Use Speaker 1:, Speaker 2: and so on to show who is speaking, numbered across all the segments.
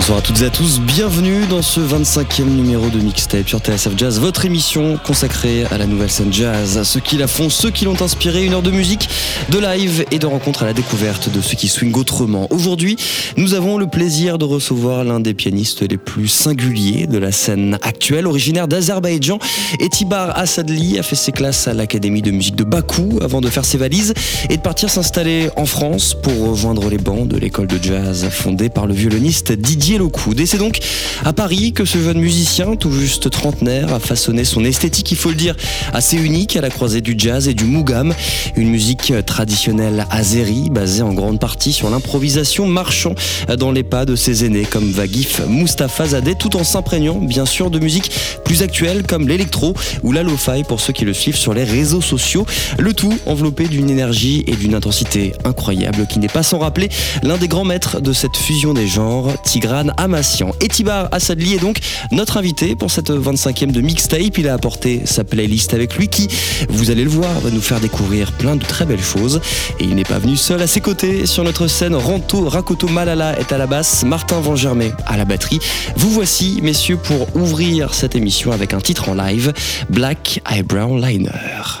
Speaker 1: Bonsoir à toutes et à tous, bienvenue dans ce 25e numéro de Mixtape sur TSF Jazz, votre émission consacrée à la nouvelle scène jazz, ceux qui la font, ceux qui l'ont inspiré, une heure de musique, de live et de rencontres à la découverte de ceux qui swingent autrement. Aujourd'hui, nous avons le plaisir de recevoir l'un des pianistes les plus singuliers de la scène actuelle, originaire d'Azerbaïdjan. Etibar Assadli a fait ses classes à l'Académie de musique de Bakou avant de faire ses valises et de partir s'installer en France pour rejoindre les bancs de l'école de jazz fondée par le violoniste Didier Et c'est donc à Paris que ce jeune musicien, tout juste trentenaire, a façonné son esthétique, il faut le dire, assez unique à la croisée du jazz et du mougam, une musique traditionnelle azérie basée en grande partie sur l'improvisation marchant dans les pas de ses aînés comme Vagif Mustafa Zadeh, tout en s'imprégnant bien sûr de musique plus actuelle comme l'électro ou la lo-fi pour ceux qui le suivent sur les réseaux sociaux, le tout enveloppé d'une énergie et d'une intensité incroyable qui n'est pas sans rappeler l'un des grands maîtres de cette fusion des genres, Tigran Amassian. Etibar Assadli est donc notre invité pour cette 25e de mixtape. Il a apporté sa playlist avec lui qui, vous allez le voir, va nous faire découvrir plein de très belles choses. Et il n'est pas venu seul à ses côtés sur notre scène. Ranto Rakoto Malala est à la basse, Martin Vangermé à la batterie. Vous voici, messieurs, pour ouvrir cette émission avec un titre en live, Black Eyebrow Liner.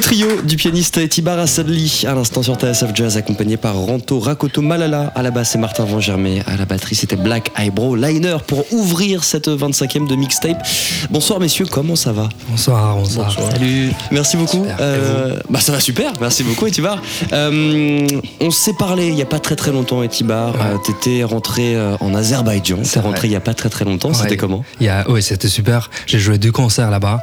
Speaker 1: Le trio du pianiste Tibar Assadli à l'instant sur TSF Jazz accompagné par Ranto Rakoto Malala à la basse et Martin Van Germay à la batterie c'était Black Eyebrow Liner pour ouvrir cette 25e de mixtape. Bonsoir messieurs, comment ça va?
Speaker 2: Bonsoir, bonsoir.
Speaker 1: Salut. Merci beaucoup.
Speaker 2: Super.
Speaker 1: Euh, bah ça va super, merci beaucoup Etibar. Euh, on s'est parlé il y a pas très très longtemps Etibar.
Speaker 2: Ouais.
Speaker 1: Euh, T'étais rentré euh, en Azerbaïdjan. T'es rentré il y a pas très très longtemps. C'était comment?
Speaker 2: Oui, c'était super. J'ai joué deux concerts là-bas.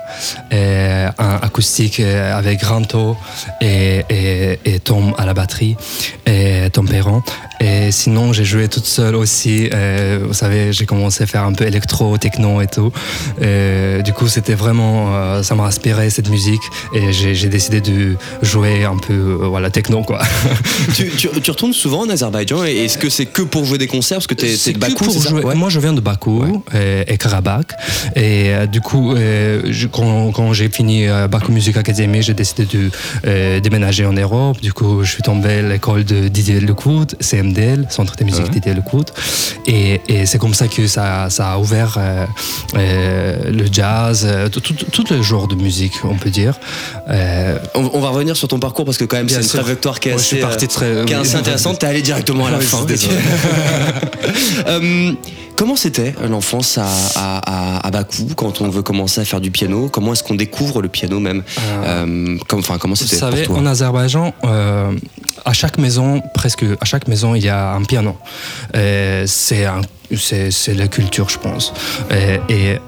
Speaker 2: Un acoustique avec Ranto et, et, et Tom à la batterie, et Tom Perron. Et sinon, j'ai joué toute seule aussi. Euh, vous savez, j'ai commencé à faire un peu électro, techno et tout. Euh, du coup, c'était vraiment. euh, ça m'a inspiré cette musique. Et j'ai décidé de jouer un peu euh, voilà, techno, quoi.
Speaker 1: tu, tu- tu retournes souvent en Azerbaïdjan et est-ce que c'est que pour jouer des concerts? Parce que t'es t'es
Speaker 2: C'est
Speaker 1: de Bakou,
Speaker 2: pour
Speaker 1: c'est
Speaker 2: jouer.
Speaker 1: Ouais.
Speaker 2: Moi, je viens de Bakou euh, et Karabakh. Et euh, du coup, je- quand, quand j'ai fini Bakou Music Academy, j'ai décidé de euh, déménager en Europe. Du coup, je suis tombé à l'école de Didier Lecourt, CMDL, Centre de musique
Speaker 1: Ouais.
Speaker 2: Didier Lecourt. Et, et c'est comme ça que ça, ça a ouvert euh, euh, le jazz, euh, tout, tout, tout le genre de musique, on peut dire. Euh,
Speaker 1: On, on va revenir sur ton parcours parce que quand même c'est une
Speaker 2: sûr.
Speaker 1: trajectoire qui est
Speaker 2: Moi, je
Speaker 1: assez,
Speaker 2: suis parti très-
Speaker 1: qui est assez intéressante. T'es allé directement à la
Speaker 2: Ouais,
Speaker 1: fin. comment c'était l'enfance à, à, à- à Bakou quand on veut commencer à faire du piano? Comment est-ce qu'on découvre le piano même? Euh, comme, Comment
Speaker 2: Vous
Speaker 1: c'était
Speaker 2: savez,
Speaker 1: pour toi?
Speaker 2: en Azerbaïdjan, euh, à chaque maison, presque à chaque maison, il y a un piano. C'est un- c'est la culture, je pense. Et,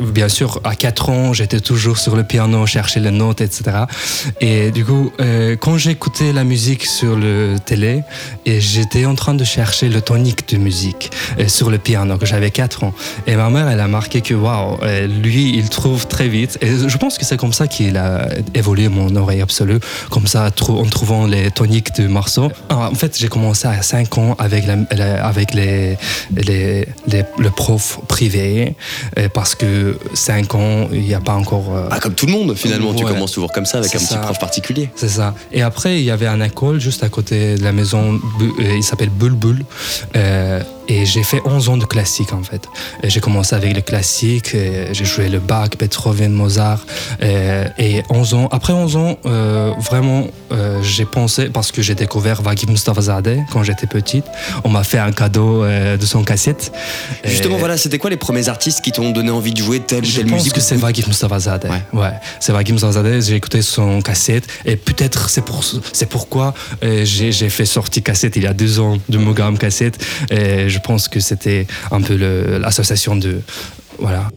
Speaker 2: bien sûr, à 4 ans, j'étais toujours sur le piano, chercher les notes, etc. Et du coup, euh, quand j'écoutais la musique sur le télé, et j'étais en train de chercher le tonique de musique euh, sur le piano, que j'avais 4 ans. Et ma mère, elle a marqué que, waouh, euh, lui, il trouve très vite. Et je pense que c'est comme ça qu'il a évolué mon oreille absolue, comme ça, en trouvant les toniques de morceaux. Ah, en fait, j'ai commencé à 5 ans avec, avec les, les, les- le prof privé, euh, parce que 5 ans, il n'y a pas encore... euh,
Speaker 1: Ah, comme tout le monde finalement, tu commences toujours comme ça avec un petit prof particulier.
Speaker 2: C'est ça. Et après, il y avait une école juste à côté de la maison, euh, il s'appelle Bulbul. Euh, et j'ai fait 11 ans de classique en fait. Et J'ai commencé avec le classique, et j'ai joué le Bach, Beethoven, Mozart. euh, et 11 ans, après 11 ans, euh, vraiment, euh, j'ai pensé, parce que j'ai découvert Vagim Mustafazadeh quand j'étais petite. On m'a fait un cadeau euh, de son cassette.
Speaker 1: Justement,
Speaker 2: Et-
Speaker 1: voilà, c'était quoi les premiers artistes qui t'ont donné envie de jouer telle ou
Speaker 2: je
Speaker 1: telle
Speaker 2: pense
Speaker 1: musique
Speaker 2: que c'est Vagif Mustafazadeh.
Speaker 1: Ouais.
Speaker 2: Ouais. c'est Vagif Mustafazadeh. J'ai écouté son cassette et peut-être c'est pour pourquoi j'ai fait sortir cassette il y a deux ans de Mogram cassette. Et je pense que c'était un peu l'association de voilà.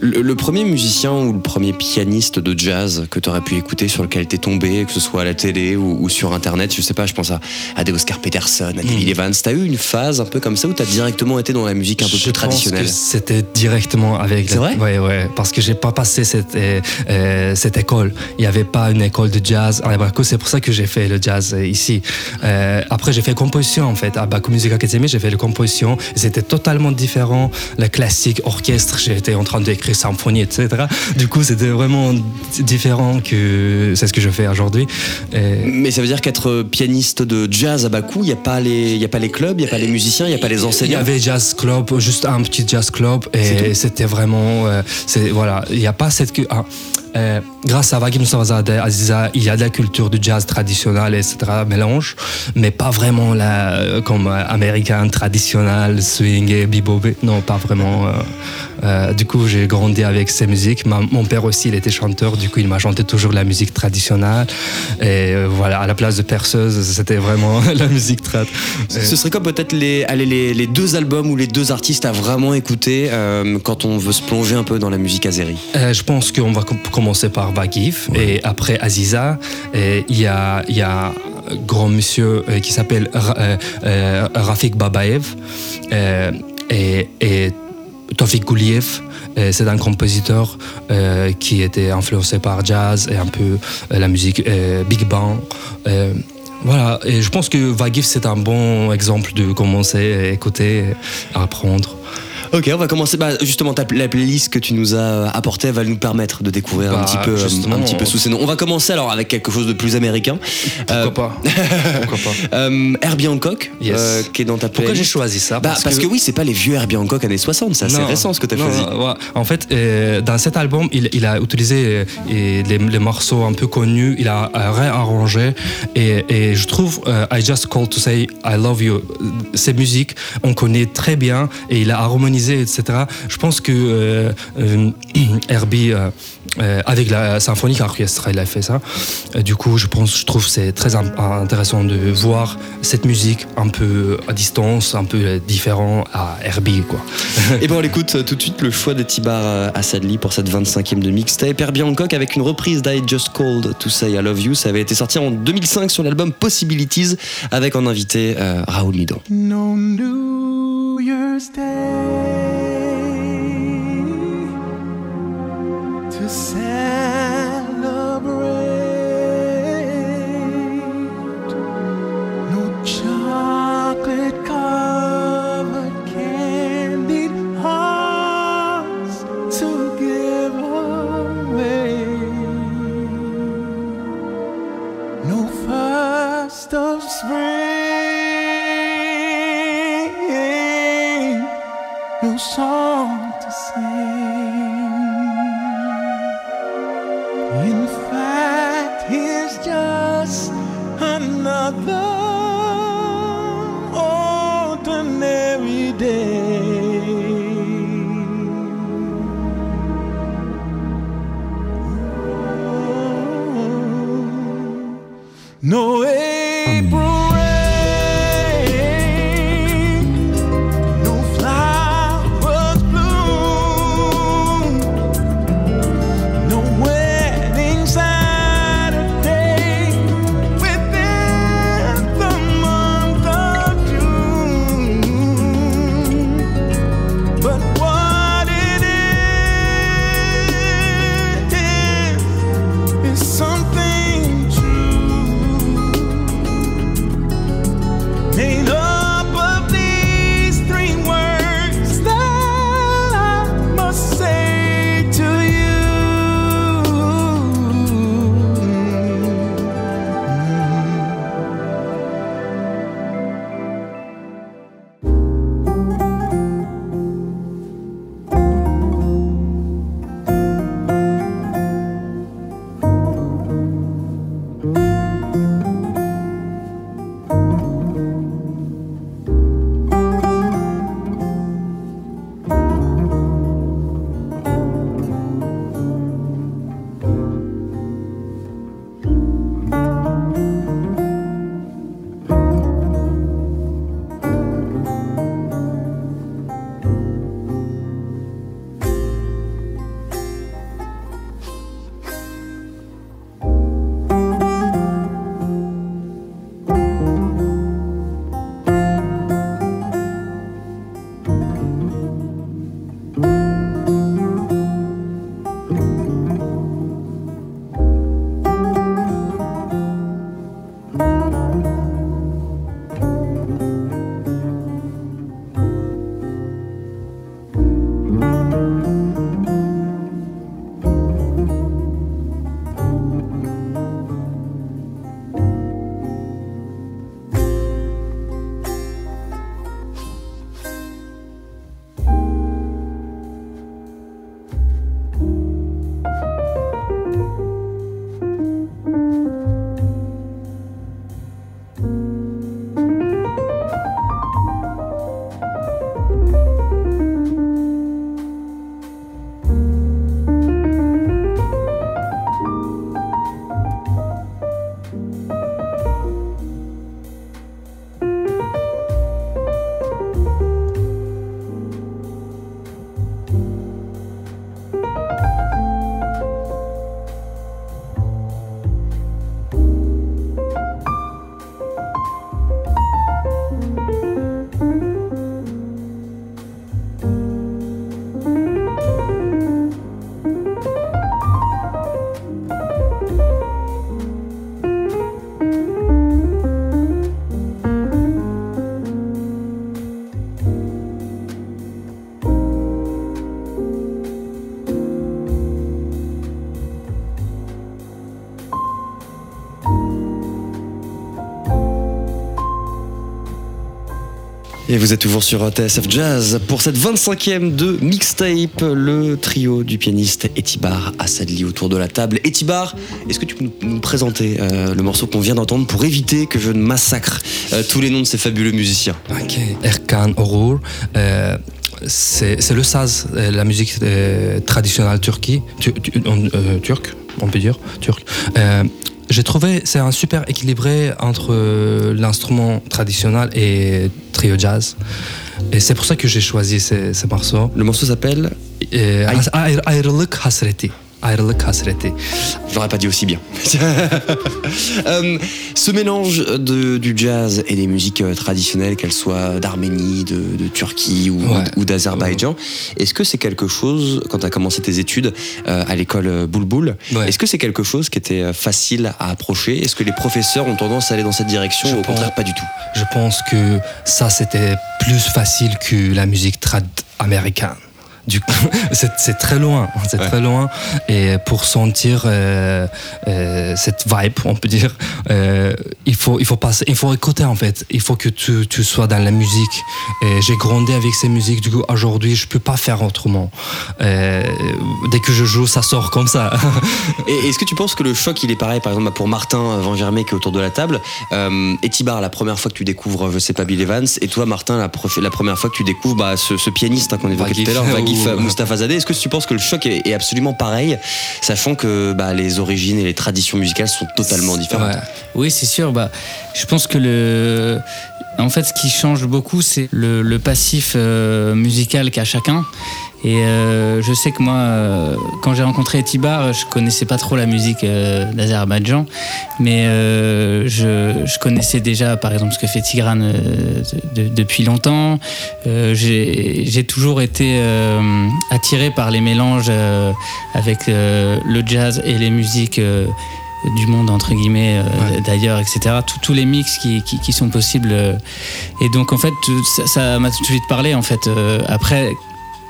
Speaker 1: Le, le premier musicien ou le premier pianiste de jazz que tu aurais pu écouter, sur lequel t'es tombé, que ce soit à la télé ou, ou sur internet, je sais pas, je pense à, à des Oscar Peterson, à David Evans. T'as eu une phase un peu comme ça où t'as directement été dans la musique un peu
Speaker 2: je
Speaker 1: plus traditionnelle?
Speaker 2: c'était directement avec.
Speaker 1: C'est vrai?
Speaker 2: Ouais, ouais. Parce que j'ai pas passé cette euh, euh, cette école. Il y avait pas une école de jazz à Bakou. C'est pour ça que j'ai fait le jazz euh, ici. Euh, après, j'ai fait composition en fait à Bakou Music Academy. J'ai fait la composition. C'était totalement différent. Le classique, orchestre. J'étais en train d'écrire symphonie, etc. Du coup, c'était vraiment différent que c'est ce que je fais aujourd'hui. Et-
Speaker 1: Mais ça veut dire qu'être pianiste de jazz à Bakou, il n'y a, pas les- y a pas les clubs, il n'y a pas les musiciens, il n'y a pas les
Speaker 2: Il y
Speaker 1: enseignants
Speaker 2: avait jazz club, juste un petit jazz club, et c'était vraiment, euh, voilà, il n'y a pas cette ah, euh, grâce à Vagim Savazadeh, Aziza, il y a de la culture du jazz traditionnel, etc., mélange, mais pas vraiment la, comme euh, américain traditionnel, swing et bebop, non, pas vraiment. euh, euh, du coup, j'ai grandi avec ces musiques. Ma- mon père aussi, il était chanteur, du coup, il m'a chanté toujours la musique traditionnelle. Et euh, voilà, à la place de perceuse, c'était vraiment la musique trad.
Speaker 1: Ce serait comme peut-être les, allez, les, les deux albums ou les deux artistes à vraiment écouter euh, quand on veut se plonger un peu dans la musique azérie?
Speaker 2: Je pense qu'on va com- commencer par Bagif et après Aziza. Et Il y a, y a un grand monsieur qui s'appelle Ra- Rafik Babaev et, et Tofik Gouliev. Euh, C'est un compositeur euh, qui était influencé par jazz et un peu euh, la musique big band. Voilà, et je pense que Vagif c'est un bon exemple de commencer à écouter, à apprendre.
Speaker 1: Ok, on va commencer. Bah, justement, ta, la playlist que tu nous as apportée va nous permettre de découvrir un
Speaker 2: Bah,
Speaker 1: petit peu,
Speaker 2: justement,
Speaker 1: un petit peu sous ces noms. On va commencer alors avec quelque chose de plus américain.
Speaker 2: Pourquoi
Speaker 1: Euh,
Speaker 2: pas Pourquoi pas
Speaker 1: Euh, Herbie Hancock,
Speaker 2: Yes.
Speaker 1: euh, qui est dans ta playlist.
Speaker 2: Pourquoi j'ai choisi ça
Speaker 1: Bah, parce, que... oui, c'est pas les vieux Herbie Hancock années 60, c'est assez
Speaker 2: Non,
Speaker 1: récent ce que tu as
Speaker 2: non,
Speaker 1: choisi.
Speaker 2: non, ouais. En fait, euh, dans cet album, il, il a utilisé euh, les, les morceaux un peu connus, il a euh, réarrangé et, et je trouve euh, I Just Called to Say I Love You, euh, ces musiques, on connaît très bien et il a harmonisé, etc. Je pense que euh, euh, Herbie, euh, avec la symphonique orchestre, il a fait ça. Euh, du coup, je pense, je trouve que c'est très intéressant de voir cette musique un peu à distance, un peu euh, différent à Herbie, quoi.
Speaker 1: Et ben on écoute tout de suite le choix de Tibar euh, Assadli pour cette 25e de mixtape Herbie Hancock avec une reprise d'I Just Called to Say I Love You. Ça avait été sorti en 2005 sur l'album Possibilities avec en invité euh, Raoul Mido.
Speaker 3: No New Year's Day to
Speaker 1: Et vous êtes toujours sur TSF Jazz pour cette 25e de mixtape, le trio du pianiste Etibar Assadli autour de la table. Etibar, est-ce que tu peux nous, présenter euh, le morceau qu'on vient d'entendre pour éviter que je ne massacre euh, tous les noms de ces fabuleux musiciens?
Speaker 2: Ok. Erkan Orur. euh, c'est le saz, la musique traditionnelle turque, on peut dire, turc. Euh, j'ai trouvé c'est un super équilibré entre euh, l'instrument traditionnel et trio jazz. Et c'est pour ça que j'ai choisi ces, ces morceaux.
Speaker 1: Le morceau s'appelle,
Speaker 2: Euh, Ayrı- Ayrılık Hasreti. Ayrılık Hasreti.
Speaker 1: je l'aurais pas dit aussi bien. Euh, ce mélange de, du jazz et des musiques euh, traditionnelles, qu'elles soient d'Arménie, de, de Turquie ou,
Speaker 2: Ouais.
Speaker 1: ou d'Azerbaïdjan, est-ce que c'est quelque chose, quand tu as commencé tes études euh, à l'école Boulboul,
Speaker 2: Ouais.
Speaker 1: est-ce que c'est quelque chose qui était facile à approcher? Est-ce que les professeurs ont tendance à aller dans cette direction
Speaker 2: Je
Speaker 1: ou au
Speaker 2: pense-
Speaker 1: contraire pas du tout?
Speaker 2: Je pense que ça, c'était plus facile que la musique trad américaine. Du c'est c'est très loin, c'est très loin. Et pour sentir euh, euh, cette vibe, on peut dire, euh, il faut, il faut passer, il faut écouter en fait. Il faut que tu, tu sois dans la musique. Et j'ai grandi avec ces musiques. Du coup, aujourd'hui, je peux pas faire autrement. Euh, dès que je joue, ça sort comme ça.
Speaker 1: Et est-ce que tu penses que le choc il est pareil par exemple pour Martin Van Germay qui est autour de la table euh, et Tibar la première fois que tu découvres je sais pas Bill Evans et toi Martin la, première fois que tu découvres bah, ce, ce pianiste hein, qu'on évoquait tout à l'heure
Speaker 2: Ou-
Speaker 1: Mustafa Zadeh est-ce que tu penses que le choc est, est absolument pareil sachant que bah, les origines et les traditions musicales sont totalement différentes
Speaker 2: Ouais.
Speaker 4: Oui, c'est sûr. Bah, je pense que le. En fait, ce qui change beaucoup, c'est le, passif euh, musical qu'a chacun. Et euh, je sais que moi, euh, quand j'ai rencontré Etibar, je connaissais pas trop la musique d'Azerbaïdjan, mais je, connaissais déjà, par exemple, ce que fait Tigran de- de- depuis longtemps. J'ai toujours été attiré par les mélanges avec le jazz et les musiques. Du monde entre guillemets euh,
Speaker 2: Ouais.
Speaker 4: d'ailleurs etc Tous- les mix qui, qui, qui sont possibles euh. et donc en fait ça m'a tout de suite parlé en fait Euh, après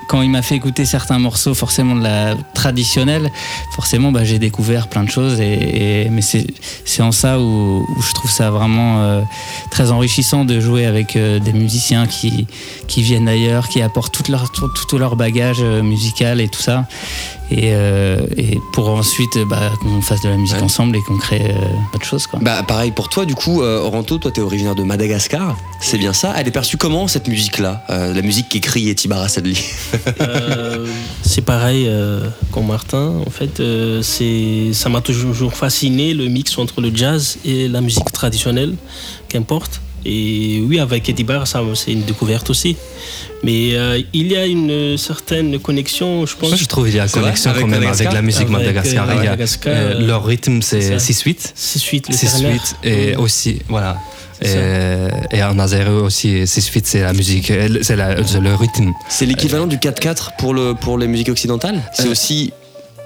Speaker 4: quand il m'a fait écouter certains morceaux forcément de la traditionnelle forcément bah, j'ai découvert plein de choses et, et- mais c'est en ça où, où je trouve ça vraiment euh, très enrichissant de jouer avec euh, des musiciens qui, qui viennent d'ailleurs qui apportent tout leur, tout, tout leur bagage euh, musical et tout ça et, euh, et pour ensuite bah, qu'on fasse de la musique
Speaker 1: Ouais.
Speaker 4: ensemble et qu'on crée autre chose quoi.
Speaker 1: Bah pareil pour toi du coup Oranto toi t'es originaire de Madagascar c'est bien ça elle est perçue comment cette musique là la musique qu'écrit Etibar Assadli
Speaker 5: Euh, c'est pareil euh, comme Martin. En fait, euh, c'est, ça m'a toujours fasciné le mix entre le jazz et la musique traditionnelle, qu'importe. Et oui, avec Eddie Barr, ça, c'est une découverte aussi. Mais euh, il y a une certaine connexion, je pense.
Speaker 2: Moi, je trouve qu'il y a une connexion quand même
Speaker 1: Madagascar
Speaker 2: avec la musique
Speaker 5: Madagascar,
Speaker 2: euh,
Speaker 5: euh,
Speaker 2: leur rythme, c'est
Speaker 5: c'est ça.
Speaker 2: 6-8.
Speaker 5: C'est suite, le
Speaker 2: 6
Speaker 5: ternaire.
Speaker 2: 8 et aussi voilà et, et en azéreux aussi 6 8 c'est la musique euh, c'est la- c'est le rythme.
Speaker 1: C'est l'équivalent du 4-4 pour, le, pour les musiques occidentales? C'est
Speaker 2: Euh,
Speaker 1: aussi,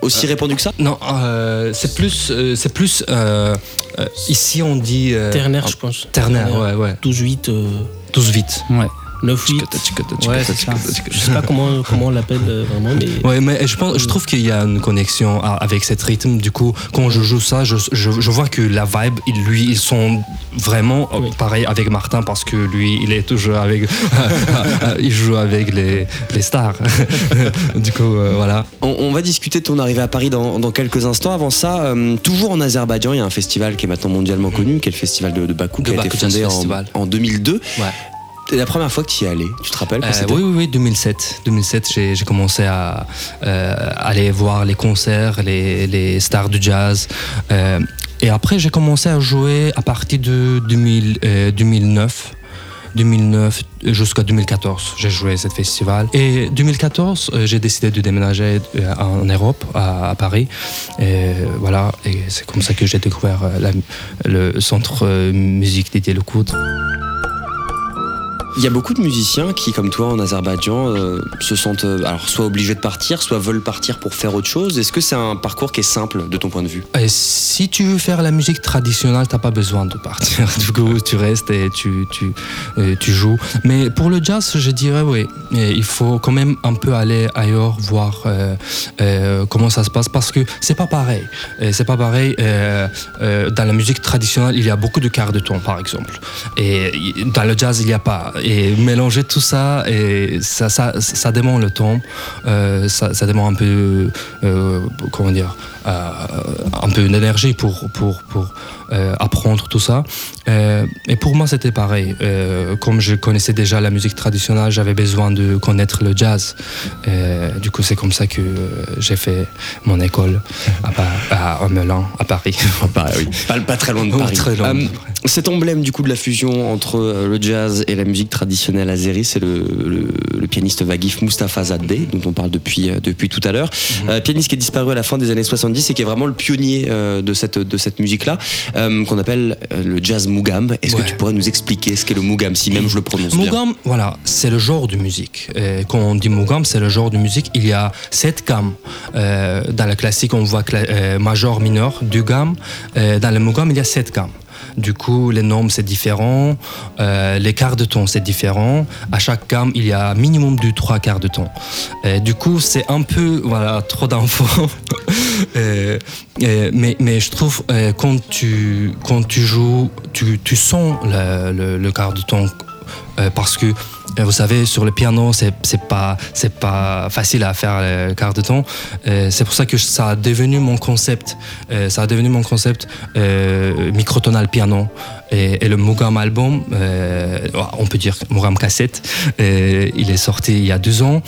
Speaker 1: aussi répandu que ça?
Speaker 2: Non euh, c'est plus euh, c'est plus euh, euh, ici on dit euh,
Speaker 5: Ternaire, je pense.
Speaker 2: ternaire ouais ouais.
Speaker 5: 12-8, euh,
Speaker 2: 12 vite
Speaker 4: Ouais.
Speaker 5: 9-8.
Speaker 4: Ouais, c'est ça.
Speaker 5: Je sais pas comment, comment on l'appelle euh, vraiment, mais.
Speaker 2: Ouais, mais je, pense, je trouve qu'il y a une connexion avec cette rythme. Du coup, quand je joue ça, je, je, je vois que la vibe, il- lui, ils sont vraiment euh,
Speaker 5: Oui.
Speaker 2: pareil avec Martin parce que lui, il est toujours avec, il joue avec les, les stars. du coup, euh, voilà.
Speaker 1: On, on va discuter de ton arrivée à Paris dans, dans quelques instants. Avant ça, euh, toujours en Azerbaïdjan, il y a un festival qui est maintenant mondialement connu, qui est le festival de, de Bakou,
Speaker 2: De
Speaker 1: qui a été
Speaker 2: Bakou
Speaker 1: fondé en, en 2002.
Speaker 2: Ouais.
Speaker 1: La première fois que tu y es allé, tu te rappelles
Speaker 2: Euh, oui, oui, oui, 2007. 2007, j'ai j'ai commencé à euh, aller voir les concerts, les, les stars du jazz. Euh, et après, j'ai commencé à jouer à partir de 2000, euh, 2009. 2009 jusqu'à 2014, j'ai joué à ce festival. Et 2014, euh, j'ai décidé de déménager en Europe, à, à Paris. Et voilà, et c'est comme ça que j'ai découvert la- le centre musique Didier Lecoudre.
Speaker 1: Il y a beaucoup de musiciens qui, comme toi en Azerbaïdjan, euh, se sentent euh, alors soit obligés de partir, soit veulent partir pour faire autre chose. Est-ce que c'est un parcours qui est simple de ton point de vue?
Speaker 2: Et si tu veux faire la musique traditionnelle, t'as pas besoin de partir. Du coup, tu restes et tu, tu, euh, tu joues. Mais pour le jazz, je dirais oui. Il faut quand même un peu aller ailleurs, voir euh, euh, comment ça se passe, parce que c'est pas pareil. C'est pas pareil. euh, euh, dans la musique traditionnelle, il y a beaucoup de quarts de ton, par exemple. Et dans le jazz, il n'y a pas. Et mélanger tout ça et ça ça, ça demande le temps euh, ça, ça demande un peu euh, comment dire un peu d'énergie pour pour pour euh, apprendre tout ça Euh, et pour moi c'était pareil Euh, comme je connaissais déjà la musique traditionnelle j'avais besoin de connaître le jazz Euh, du coup c'est comme ça que euh, j'ai fait mon école à, Melun à Paris
Speaker 1: oui. Pas, pas très loin de
Speaker 2: Oh,
Speaker 1: Paris.
Speaker 2: très loin.
Speaker 1: Euh, cet emblème du coup de la fusion entre euh, le jazz et la musique traditionnelle azérie, c'est le, le- le pianiste Vagif Mustafa Zadeh, dont on parle depuis, euh, depuis tout à l'heure.
Speaker 2: Mhm.
Speaker 1: Euh, pianiste qui est disparu à la fin des années 70 et qui est vraiment le pionnier euh, de cette, de cette musique-là, euh, qu'on appelle euh, le jazz Mugam. Est-ce que tu pourrais nous expliquer ce qu'est le Mugam, si même je le prononce bien
Speaker 2: Mugam, voilà, c'est le genre de musique. Euh, quand on dit Mugam, c'est le genre de musique. Il y a sept gammes. Dans le classique, on voit major, mineur, deux gammes. Dans le Mugam, il y a sept gammes. Du coup, les nombres, c'est différent. Euh, les quarts de ton, c'est différent. À chaque gamme, il y a minimum de trois quarts de ton. Du coup, c'est un peu, voilà, trop d'infos. Euh, euh, mais, je trouve, euh, quand, tu, quand tu joues, tu, tu sens le, quart de ton euh, parce que vous savez sur le piano c'est pas c'est pas facile à faire le quart de temps. C'est pour ça que ça a devenu mon concept ça a devenu mon concept microtonal piano. Et, le Mugam album on peut dire Mugam cassette il est sorti il y a deux ans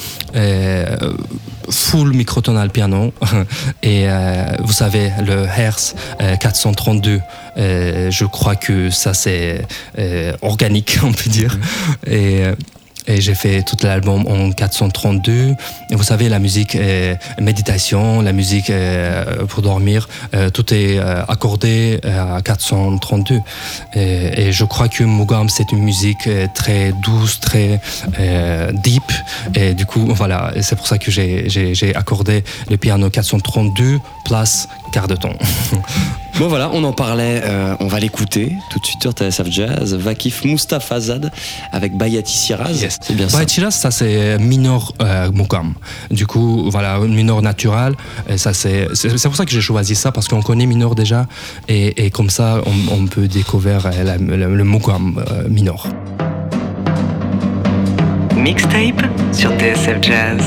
Speaker 2: full microtonal piano. Et euh, vous savez le Hertz euh, 432 euh, je crois que ça c'est euh, organique on peut dire. Et euh, et j'ai fait tout l'album en 432. Et vous savez, la musique euh, méditation, la musique euh, pour dormir, euh, tout est euh, accordé euh, à 432. Et, et je crois que Mugam, c'est une musique très douce, très euh, deep. Et du coup, voilà, c'est pour ça que j'ai accordé le piano 432 place quart de ton.
Speaker 1: Bon voilà, on en parlait, euh, on va l'écouter tout de suite sur TSF Jazz. Vakif Mustafa Zad avec Bayati Siraz. C'est bien ça.
Speaker 2: Ouais, Chiras, ça c'est mineur euh, Mugam. Du coup, voilà, naturelle. Et ça c'est, c'est c'est pour ça que j'ai choisi ça parce qu'on connaît mineur déjà et, et comme ça on, on peut découvrir euh, la- le, le Mugam euh, mineur.
Speaker 6: Mixtape sur TSF Jazz.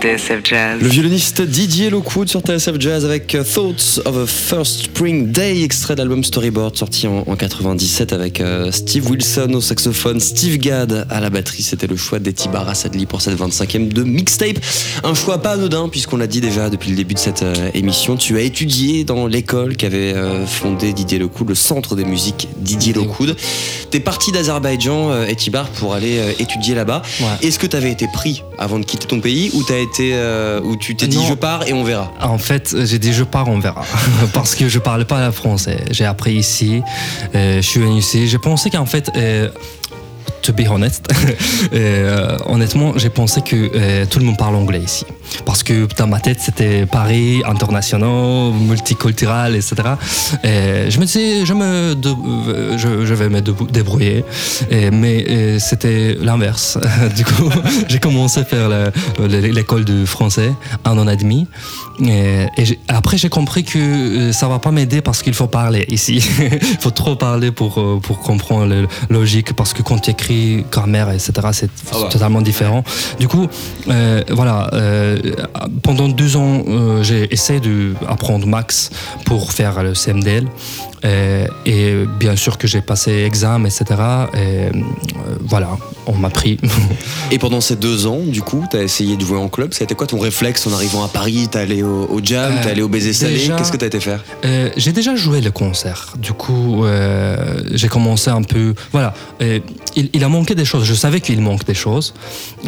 Speaker 6: TSF Jazz.
Speaker 1: Le violoniste Didier Lockwood sur TSF Jazz avec euh, Thoughts of a First Spring Day, extrait de l'album Storyboard sorti en, en 97 avec euh, Steve Wilson au saxophone, Steve Gadd à la batterie. C'était le choix d'Eti Barra Sadli pour cette 25e de mixtape. Un choix pas anodin puisqu'on l'a dit déjà depuis le début de cette euh, émission. Tu as étudié dans l'école qu'avait euh, fondé Didier Lockwood, le centre des musiques Didier Lockwood. T'es parti d'Azerbaïdjan, euh, Etibar, pour aller euh, étudier là-bas.
Speaker 2: Ouais.
Speaker 1: Est-ce que tu avais été pris avant de quitter ton pays ou t'as été, euh, ou tu t'es dit je pars et on verra
Speaker 2: En fait, j'ai dit je pars, on verra. Parce que je parle pas le français. J'ai appris ici, euh, je suis venu ici. J'ai pensé qu'en fait, euh, to be honest, euh, honnêtement, j'ai pensé que tout le monde parle anglais ici. Parce que dans ma tête, c'était Paris, international, multiculturel, etc. Et je me disais, je, me je, je vais me débrouiller. Et- mais c'était l'inverse. du coup, j'ai commencé à faire le- le- l'école de français un an et demi. Et, après, j'ai compris que euh, ça va pas m'aider parce qu'il faut parler ici. Il faut trop parler pour, euh, pour comprendre la logique. Parce que quand tu écris grammaire, etc., c'est
Speaker 1: Ah
Speaker 2: totalement différent. Du coup, euh, voilà, euh, pendant deux ans, euh, j'ai essayé d'apprendre max pour faire le CMDL. Euh, et bien sûr que j'ai passé examen, etc. Et euh, voilà, on m'a pris.
Speaker 1: Et pendant ces deux ans, du coup, t'as essayé de jouer en club. Été quoi ton réflexe en arrivant à Paris? T'es allé au, au jam,
Speaker 2: Euh,
Speaker 1: t'es allé au baiser salé Qu'est-ce que t'as été faire?
Speaker 2: Euh, j'ai déjà joué le concert. Du coup, euh, j'ai commencé un peu. Voilà, euh, il, il a manqué des choses. Je savais qu'il manque des choses.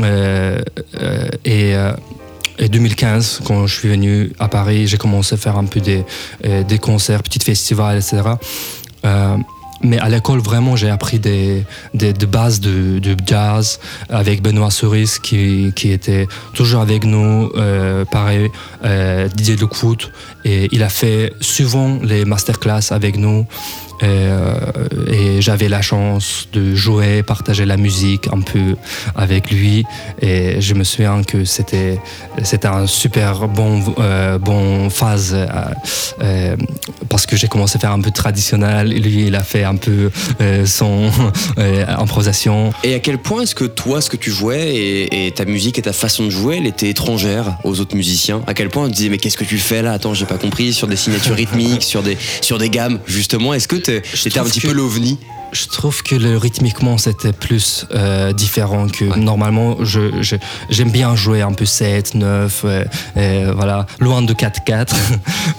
Speaker 2: Euh, euh, et. Et 2015, quand je suis venu à Paris, j'ai commencé à faire un peu des, euh, des concerts, petits festivals, etc. Euh, mais à l'école, vraiment, j'ai appris des, des, des bases de, de jazz avec Benoît Cerise qui, qui était toujours avec nous, euh, pareil, euh, Didier Lockwood. Et il a fait souvent les masterclass avec nous. Euh, et j'avais la chance de jouer, partager la musique un peu avec lui. Et je me souviens que c'était c'était un super bon euh, bon phase euh, parce que j'ai commencé à faire un peu traditionnel. Et lui, il a fait un peu son improvisation.
Speaker 1: Et à quel point est-ce que toi, ce que tu jouais et, et ta musique et ta façon de jouer, elle était étrangère aux autres musiciens? À quel point on te disait mais qu'est-ce que tu fais là? Attends, j'ai pas compris sur des signatures rythmiques, sur des sur des gammes justement. Est-ce que t'es- t'étais un petit
Speaker 2: que-
Speaker 1: peu l'ovni
Speaker 2: Je trouve que le, rythmiquement c'était plus euh, différent que normalement. Je, j'aime bien jouer un peu 7, 9, euh, euh, voilà, loin de 4-4.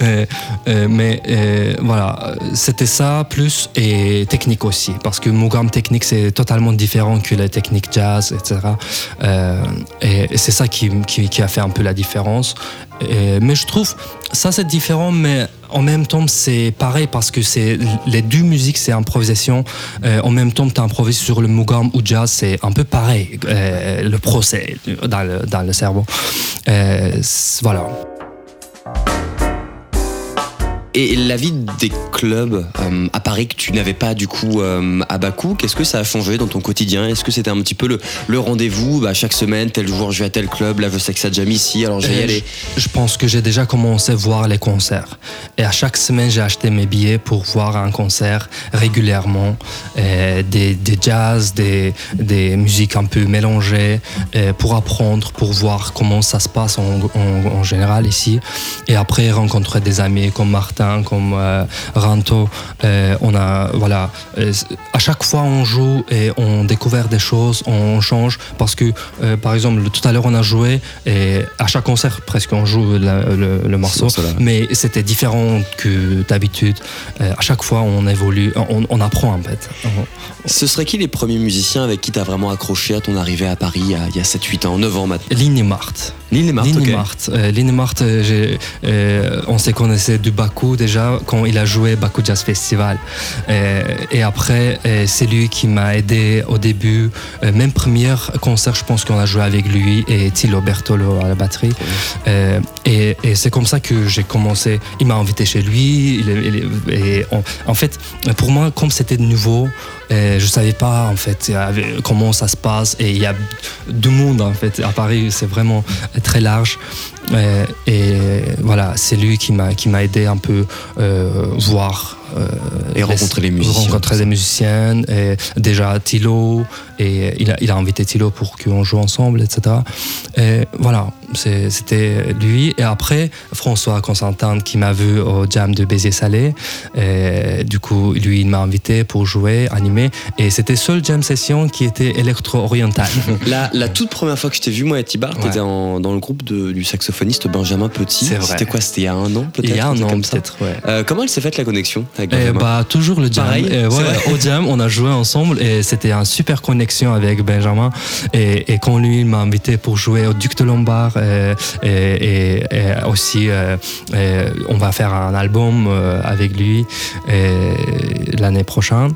Speaker 2: Euh, euh, mais euh, voilà, c'était ça plus et technique aussi. Parce que mon gamme technique c'est totalement différent que la technique jazz, etc. Euh, et, et c'est ça qui, qui, qui a fait un peu la différence. Et- mais je trouve ça c'est différent, mais en même temps c'est pareil parce que c'est les deux musiques c'est improvisation. Euh, en même temps tu improvises sur le mugam ou jazz c'est un peu pareil euh, le procès dans le, dans le cerveau. Euh, voilà.
Speaker 1: Et la vie des clubs euh, à Paris que tu n'avais pas du coup euh, à Bakou, qu'est-ce que ça a changé dans ton quotidien? Est-ce que c'était un petit peu le, le rendez-vous bah, Chaque semaine, tel jour je vais à tel club, là je sais que ça mis ici, alors je vais y
Speaker 2: Euh,
Speaker 1: aller?
Speaker 2: Je, je pense que j'ai déjà commencé à voir les concerts. Et à chaque semaine, j'ai acheté mes billets pour voir un concert régulièrement. Des, des jazz, des, des musiques un peu mélangées, pour apprendre, pour voir comment ça se passe en, en- en général ici. Et après, rencontrer des amis comme Martin, comme euh, Ranto. Euh, on a, voilà, euh, à chaque fois, on joue et on découvre des choses, on change. Parce que, par exemple, tout à l'heure, on a joué et à chaque concert, presque, on joue la- le, le morceau. Mais c'était différent que d'habitude. À chaque fois, on évolue, on, on apprend en fait.
Speaker 1: Ce serait qui les premiers musiciens avec qui t'as vraiment accroché à ton arrivée à Paris il y a, il y a 7-8 ans, 9 ans maintenant
Speaker 2: euh, j'ai- euh, on s'est connaissé du Bakou déjà quand il a joué Bakou Jazz Festival. Euh, et après, euh, c'est lui qui m'a aidé au début. Euh, même premier concert, je pense qu'on a joué avec lui et Tilo Bertolo à la batterie. Et et c'est comme ça que j'ai commencé. Il m'a invité chez lui. il il et en, en fait, pour moi, comme c'était nouveau, euh, je savais pas en fait comment ça se passe. Et il y a du monde en fait à Paris. C'est vraiment très large. Et voilà, c'est lui qui m'a qui m'a aidé un peu euh, voir euh,
Speaker 1: Et rencontrer les musiciens.
Speaker 2: rencontrer les musiciens et déjà Thilo et il a, il a invité Thilo pour qu'on joue ensemble etc et voilà c'était lui et après François Constantin qui m'a vu au jam de Baiser Salé et du coup lui il m'a invité pour jouer animer et c'était seule jam session qui était électro-orientale
Speaker 1: La, la toute première fois que je t'ai vu, moi, à Tibar,
Speaker 2: Ouais.
Speaker 1: t'étais dans le groupe de- du saxophoniste Benjamin Petit.
Speaker 2: C'est vrai.
Speaker 1: C'était quoi C'était il y a un an, peut-être
Speaker 2: il y a
Speaker 1: un
Speaker 2: un an peut-être ouais
Speaker 1: Euh, comment elle s'est faite la connexion avec
Speaker 2: Eh
Speaker 1: Benjamin
Speaker 2: bah, toujours le jam.
Speaker 1: Pareil,
Speaker 2: ouais, au jam, on a joué ensemble et c'était une super connexion avec Benjamin. Et, et quand lui m'a invité pour jouer au Duc de Lombard, et, aussi euh, on va faire un album euh, avec lui l'année prochaine.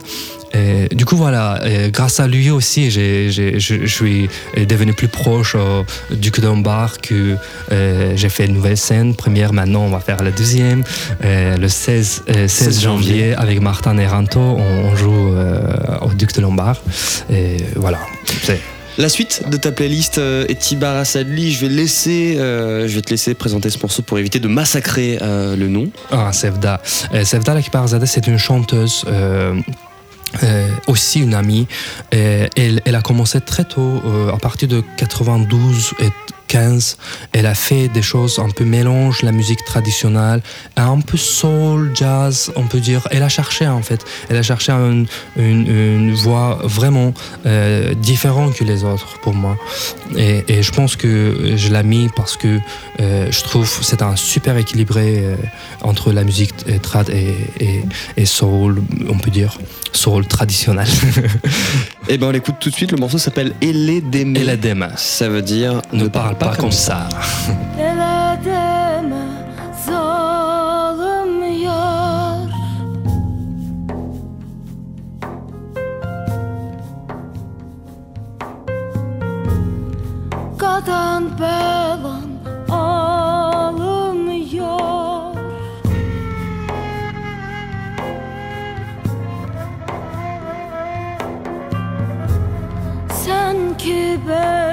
Speaker 2: Et du coup, voilà, grâce à lui aussi, je suis devenu plus proche au Duc de Lombard, que euh, j'ai fait une nouvelle scène, première, maintenant on va faire la deuxième. Euh, le 16, euh, 16 janvier, avec Martin et Ranto, on, on joue euh, au Duc de Lombard. Et voilà, c'est
Speaker 1: La suite de ta playlist euh, est Tibar Assadli. Je vais laisser, euh, je vais te laisser présenter ce morceau pour éviter de massacrer euh, le nom.
Speaker 2: Ah, Sevda. Euh, Sevda Lakbarzadeh, c'est une chanteuse. Euh, euh, aussi une amie. Et elle, elle a commencé très tôt, euh, à partir de 92 et 15. Elle a fait des choses un peu mélange, la musique traditionnelle, un peu soul, jazz, on peut dire. Elle a cherché en fait. Elle a cherché une, une, une voix vraiment euh, différente que les autres pour moi. Et, et je pense que je l'ai mis parce que euh, je trouve que c'est un super équilibré euh, entre la musique trad et, et, et soul, on peut dire soul traditionnel.
Speaker 1: Eh ben on l'écoute tout de suite. Le morceau s'appelle Eledeme.
Speaker 2: et la déma.
Speaker 1: Ça veut dire
Speaker 2: Ne parle pas comme ça.
Speaker 7: Ele deme zalim yar. Kadan belan alınıyor Sen ki böyle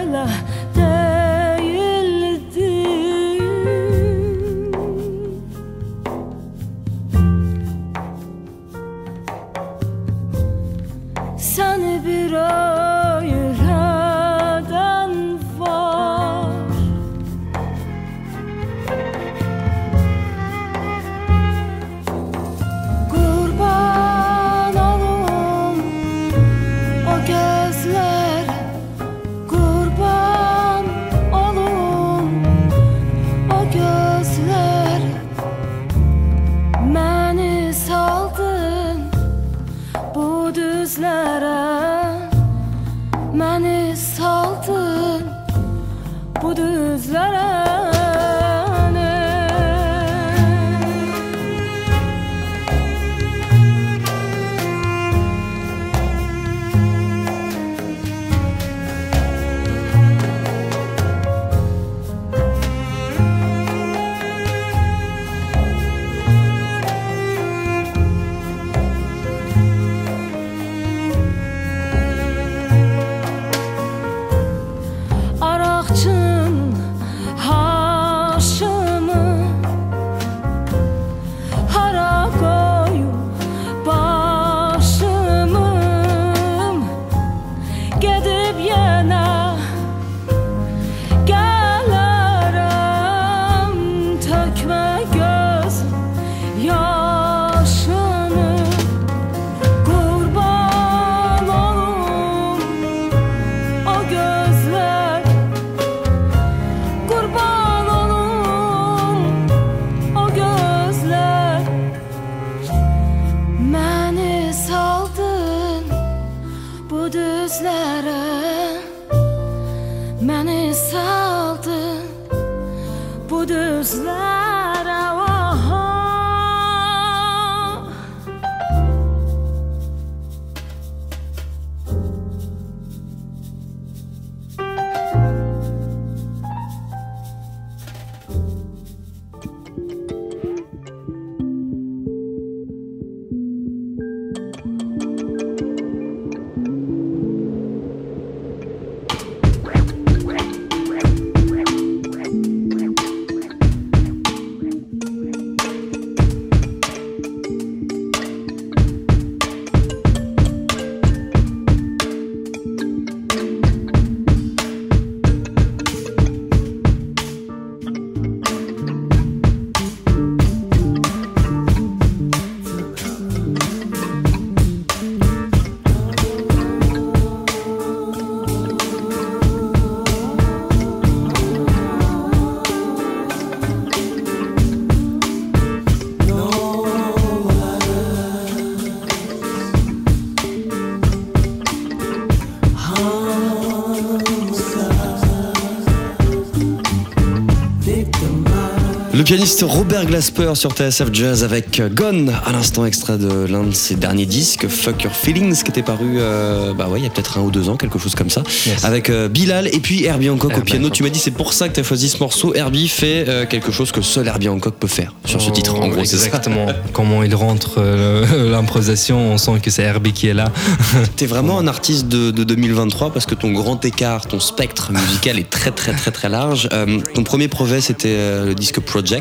Speaker 1: Le pianiste Robert Glasper sur TSF Jazz avec Gone, à l'instant extrait de l'un de ses derniers disques, Fuck Your Feelings, qui était paru euh, bah ouais, il y a peut-être un ou deux ans, quelque chose comme ça,
Speaker 2: Yes.
Speaker 1: avec euh, Bilal et puis Herbie Hancock au
Speaker 2: Herbie
Speaker 1: piano.
Speaker 2: Hancock.
Speaker 1: Tu m'as dit c'est pour ça que tu as choisi ce morceau. Herbie fait euh, quelque chose que seul Herbie Hancock peut faire sur ce titre, en
Speaker 2: Oh,
Speaker 1: gros, ça.
Speaker 2: Exactement. Comment il rentre euh, l'improvisation, on sent que c'est Herbie qui est là.
Speaker 1: T'es vraiment un artiste de, de 2023 parce que ton grand écart, ton spectre musical est très très très très large. Ton premier projet c'était le disque Project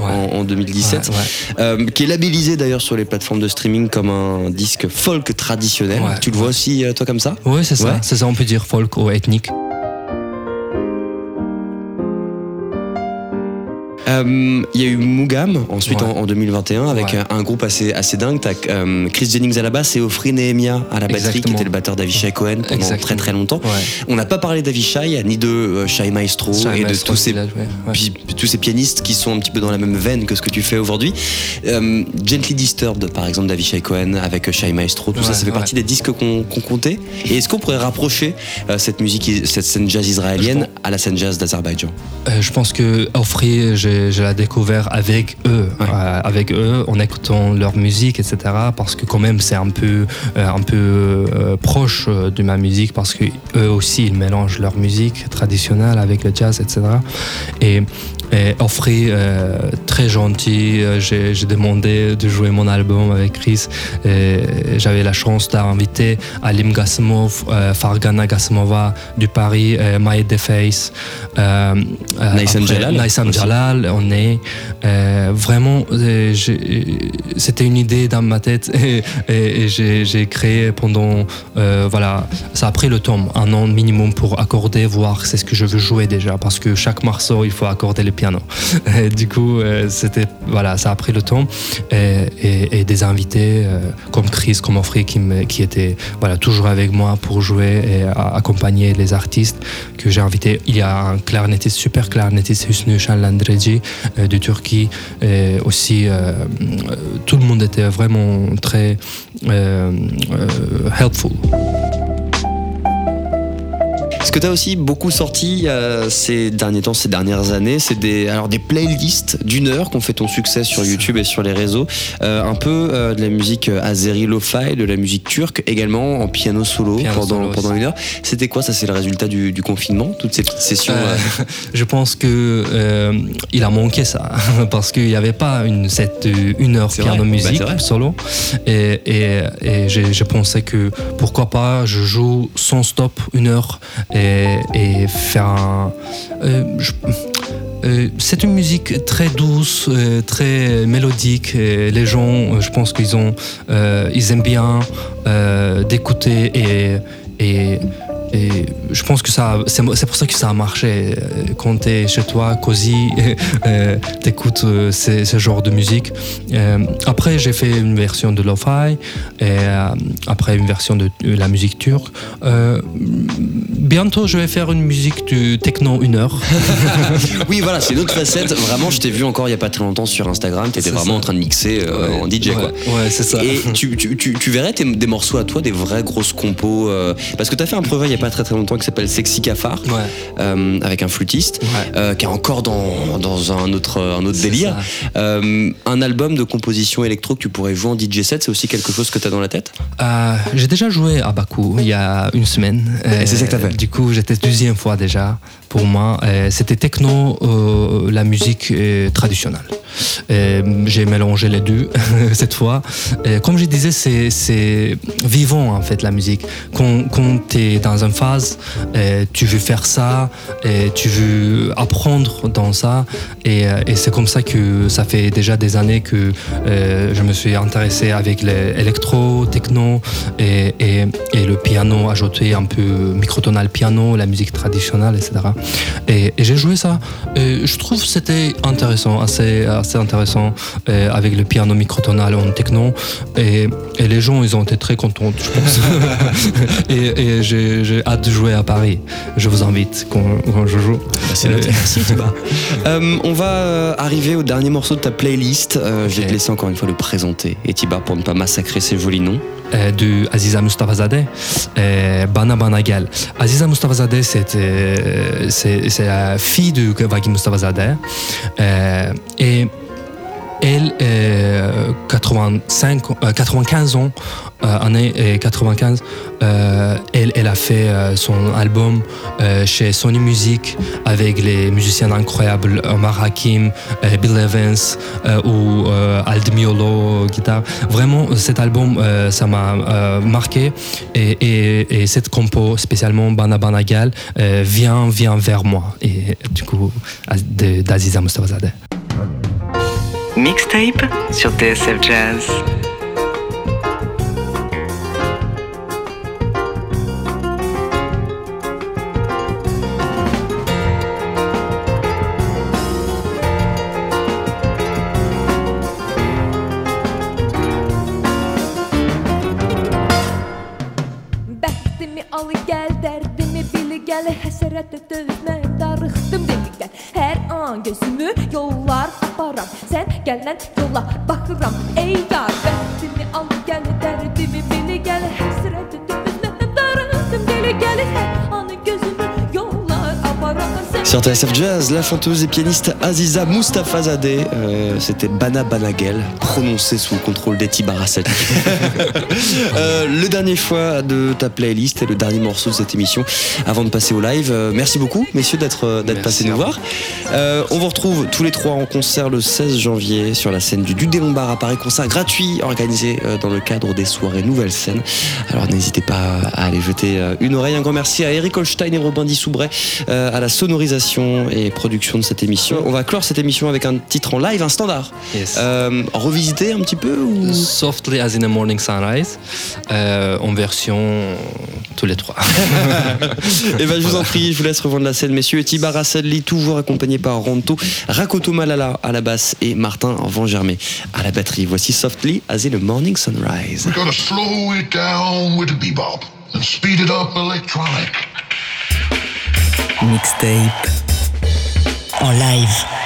Speaker 2: Ouais.
Speaker 1: en, en 2017,
Speaker 2: Ouais, ouais.
Speaker 1: euh, qui est labellisé d'ailleurs sur les plateformes de streaming comme un disque folk traditionnel. Tu le vois aussi euh, toi comme ça?
Speaker 2: Oui, c'est ça. C'est ça, on peut dire folk ou ethnique.
Speaker 1: Il y a eu Mugam ensuite
Speaker 2: Ouais.
Speaker 1: en, en 2021 avec
Speaker 2: Ouais.
Speaker 1: un, groupe assez, assez dingue. T'as euh, Chris Jennings à la basse et Ofri Nehemia à la batterie qui
Speaker 2: Exactement.
Speaker 1: était le batteur d'Avishai Cohen pendant
Speaker 2: Exactement.
Speaker 1: très très longtemps.
Speaker 2: Ouais.
Speaker 1: On n'a pas parlé d'Avishai ni de euh, Shai Maestro
Speaker 2: Shai
Speaker 1: et de tous ces tous ces pianistes qui sont un petit peu dans la même veine que ce que tu fais aujourd'hui. Euh, Gently Disturbed, par exemple, d'Avishai Cohen avec euh, Shai Maestro, tout ça, ça fait partie des disques qu'on comptait. Et est-ce qu'on pourrait rapprocher euh, cette musique, cette scène jazz israélienne à la scène jazz d'Azerbaïdjan?
Speaker 2: Euh, je pense que j'ai je l'ai découvert avec eux,
Speaker 1: Ouais.
Speaker 2: euh, avec eux, en écoutant leur musique, etc. Parce que quand même, c'est un peu, euh, un peu euh, proche de ma musique, parce que eux aussi, ils mélangent leur musique traditionnelle avec le jazz, etc. Et, et Offrey, très gentil, j'ai j'ai demandé de jouer mon album avec Chris. Et J'avais la chance d'inviter Alim Gassimov, euh, Fargana Gassimova du Paris, Maïd Deface, après,
Speaker 1: Jalal
Speaker 2: On est euh, vraiment. euh, j'ai- C'était une idée dans ma tête et, j'ai créé pendant. euh, voilà, ça a pris le temps, un an minimum pour accorder, voir c'est ce que je veux jouer déjà, parce que chaque morceau il faut accorder le piano. Du coup, euh, voilà, ça a pris le temps et, des invités euh, comme Chris, comme Offrey qui, qui étaient voilà toujours avec moi pour jouer et accompagner les artistes que j'ai invités. Il y a un clarinettiste, super clarinettiste Hüsnü Şenlendirici euh, de Turquie. Et aussi, euh, euh, tout le monde était vraiment très euh, euh, helpful.
Speaker 1: Ce que tu as aussi beaucoup sorti euh, ces derniers temps, ces dernières années, c'est des, alors des playlists d'une heure qu'on fait ton succès sur YouTube et sur les réseaux. Euh, un peu euh, de la musique azéri lo-fi, de la musique turque, également en piano solo
Speaker 2: Piano
Speaker 1: pendant,
Speaker 2: solo
Speaker 1: pendant une heure. C'était quoi Ça, c'est le résultat du, du confinement, toutes ces petites sessions
Speaker 2: je pense que il a manqué ça parce qu'il n'y avait pas une cette une heure piano
Speaker 1: vrai. Bah,
Speaker 2: musique solo et, et, et j'ai pensé que pourquoi pas je joue sans stop une heure et, faire un euh, euh, c'est une musique très douce, euh, très mélodique. Les gens, je pense qu'ils ont, ils aiment bien d'écouter et et je pense que ça, c'est c'est pour ça que ça a marché. Euh, Quand t'es chez toi, cosy, euh, t'écoutes euh, ce, ce genre de musique. Euh, après, j'ai fait une version de lo-fi et euh, après une version de, la musique turque. Bientôt, je vais faire une musique du techno une heure.
Speaker 1: Oui, voilà, c'est une autre facette. Vraiment, je t'ai vu encore il y a pas très longtemps sur Instagram. Tu étais
Speaker 2: C'est
Speaker 1: vraiment
Speaker 2: ça.
Speaker 1: en train de mixer euh, en DJ,
Speaker 2: ouais,
Speaker 1: quoi.
Speaker 2: Ouais, c'est ça.
Speaker 1: Et tu, tu, tu, tu verrais tes- des morceaux à toi, des vraies grosses compos. euh, parce que tu as fait un projet il y a pas très très longtemps qui s'appelle Sexy Cafard,
Speaker 2: Ouais.
Speaker 1: euh, avec un flûtiste,
Speaker 2: Ouais.
Speaker 1: euh, qui est encore dans, dans un autre, un autre délire. Euh, un album de composition électro que tu pourrais jouer en DJ set, c'est aussi quelque chose que tu as dans la tête?
Speaker 2: J'ai déjà joué à Bakou il y a une semaine.
Speaker 1: Et c'est ça que t'as fait
Speaker 2: Du coup, j'étais deuxième fois déjà pour moi. Euh, C'était techno, euh, la musique euh, traditionnelle. J'ai mélangé les deux cette fois. Comme je disais, c'est- vivant en fait la musique. Quand, quand tu es dans une phase, tu veux faire ça, tu veux apprendre dans ça. Et, c'est comme ça que ça fait déjà des années que je me suis intéressé avec l'électro, techno et, et, et le piano, ajouté un peu microtonal piano, la musique traditionnelle, etc. Et, et j'ai joué ça. Et je trouve que c'était intéressant, assez, assez intéressant avec le piano microtonal en techno. Et, et les gens, ils ont été très contents, je pense. et j'ai hâte de jouer à Paris. Je vous invite quand, quand je joue.
Speaker 1: c'est noté. Merci. Euh, on va euh, arriver au dernier morceau de ta playlist. Euh, Je vais te laisser encore une fois le présenter. Et Tiba, pour ne pas massacrer ses jolis noms.
Speaker 2: Euh, de Aziza Mustafazadeh, euh, Bana Bana Gel. Aziza Mustafazadeh, euh, c'est la fille de Wagi Mustafazadeh. Et elle, euh, 85, euh, 95 ans, euh, année euh, 95, euh, elle, elle a fait euh, son album euh, chez Sony Music avec les musiciens incroyables Omar Hakim, euh, Bill Evans euh, ou euh, Aldemiolo guitare. Vraiment, cet album, euh, ça m'a euh, marqué et, et, et cette compo, spécialement Bana Bana Gal, euh, vient, vient vers moi. Et du coup, d'Aziza Mustafazadeh.
Speaker 6: Mixtape sur TSF Jazz.
Speaker 1: Sur TSF Jazz, la chanteuse et pianiste Aziza Mustafazadeh, euh, c'était Bana Banagel, prononcé sous le contrôle d'Eti Barasset. Euh, le dernier choix de ta playlist et le dernier morceau de cette émission avant de passer au live. Euh, merci beaucoup, messieurs, d'être euh, d'être passés nous voir. On vous retrouve tous les trois en concert le 16 janvier sur la scène du Duc des Lombards à Paris. Concert gratuit organisé dans le cadre des soirées Nouvelle Scène. Alors n'hésitez pas à aller jeter une oreille. Un grand merci à Eric Holstein et Robin Dissoubret à la sonorisation et production de cette émission. On va clore cette émission avec un titre en live, un standard.
Speaker 2: Yes.
Speaker 1: Euh, revisité un petit peu ou...
Speaker 2: Softly as in a morning sunrise, euh, en version tous les trois.
Speaker 1: Et ben je vous en prie, je vous laisse rejoindre la scène, messieurs. Tibar Assadli, toujours accompagné par Ronto, Rakoto Malala à la basse et Martin Vangermé à la batterie. Voici Softly as in a morning sunrise.
Speaker 8: We're gonna slow it down with a bebop and speed it up electronic.
Speaker 6: Mixtape en live.